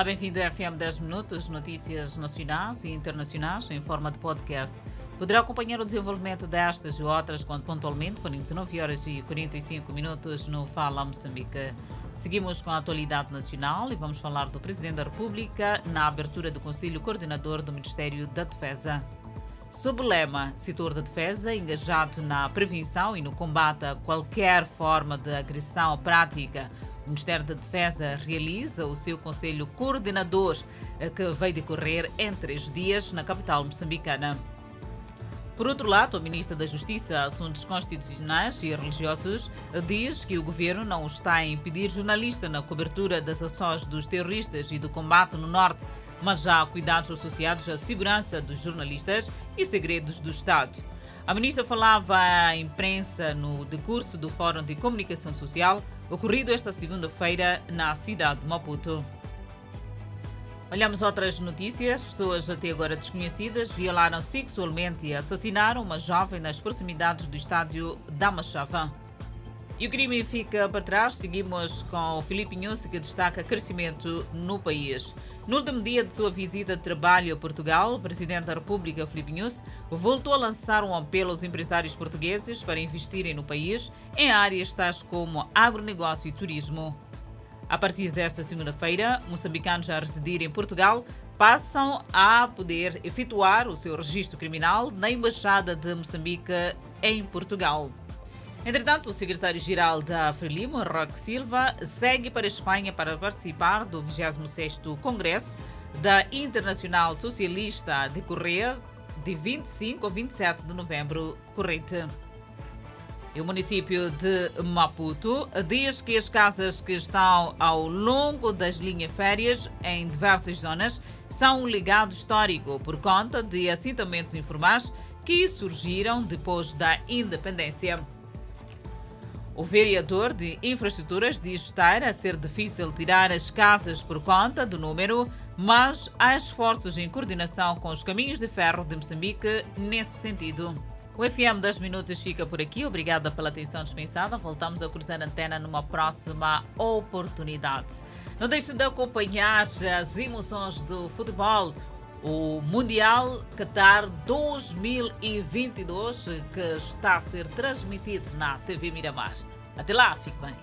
Olá, bem-vindo ao FM 10 Minutos, notícias nacionais e internacionais em forma de podcast. Poderá acompanhar o desenvolvimento destas e outras quando pontualmente forem 19 horas e 45 minutos no Fala Moçambique. Seguimos com a atualidade nacional e vamos falar do Presidente da República na abertura do Conselho Coordenador do Ministério da Defesa. Sob o lema Setor da Defesa engajado na prevenção e no combate a qualquer forma de agressão prática, o Ministério da Defesa realiza o seu Conselho Coordenador, eh, que vai decorrer em três dias na capital moçambicana. Por outro lado, o Ministro da Justiça, Assuntos Constitucionais e Religiosos diz que o governo não está a impedir jornalistas na cobertura das ações dos terroristas e do combate no Norte, mas já há cuidados associados à segurança dos jornalistas e segredos do Estado. A ministra falava à imprensa no decurso do Fórum de Comunicação Social ocorrido esta segunda-feira na cidade de Maputo. Olhamos outras notícias. Pessoas até agora desconhecidas violaram sexualmente e assassinaram uma jovem nas proximidades do estádio da Machava. E o crime fica para trás. Seguimos com o Filipe Inhosse, que destaca crescimento no país. No último dia de sua visita de trabalho a Portugal, o Presidente da República, Filipe Inhosse, voltou a lançar um apelo aos empresários portugueses para investirem no país em áreas tais como agronegócio e turismo. A partir desta segunda-feira, moçambicanos a residir em Portugal passam a poder efetuar o seu registro criminal na Embaixada de Moçambique em Portugal. Entretanto, o secretário-geral da Frelimo, Roque Silva, segue para a Espanha para participar do 26º Congresso da Internacional Socialista a decorrer de 25 a 27 de novembro corrente. E o município de Maputo diz que as casas que estão ao longo das linhas férias em diversas zonas são um legado histórico por conta de assentamentos informais que surgiram depois da independência. O vereador de infraestruturas diz estar a ser difícil tirar as casas por conta do número, mas há esforços em coordenação com os caminhos de ferro de Moçambique nesse sentido. O FM 10 Minutos fica por aqui. Obrigada pela atenção dispensada. Voltamos a cruzar a antena numa próxima oportunidade. Não deixe de acompanhar as emoções do futebol o Mundial Qatar 2022, que está a ser transmitido na TV Miramar. Até lá, fique bem.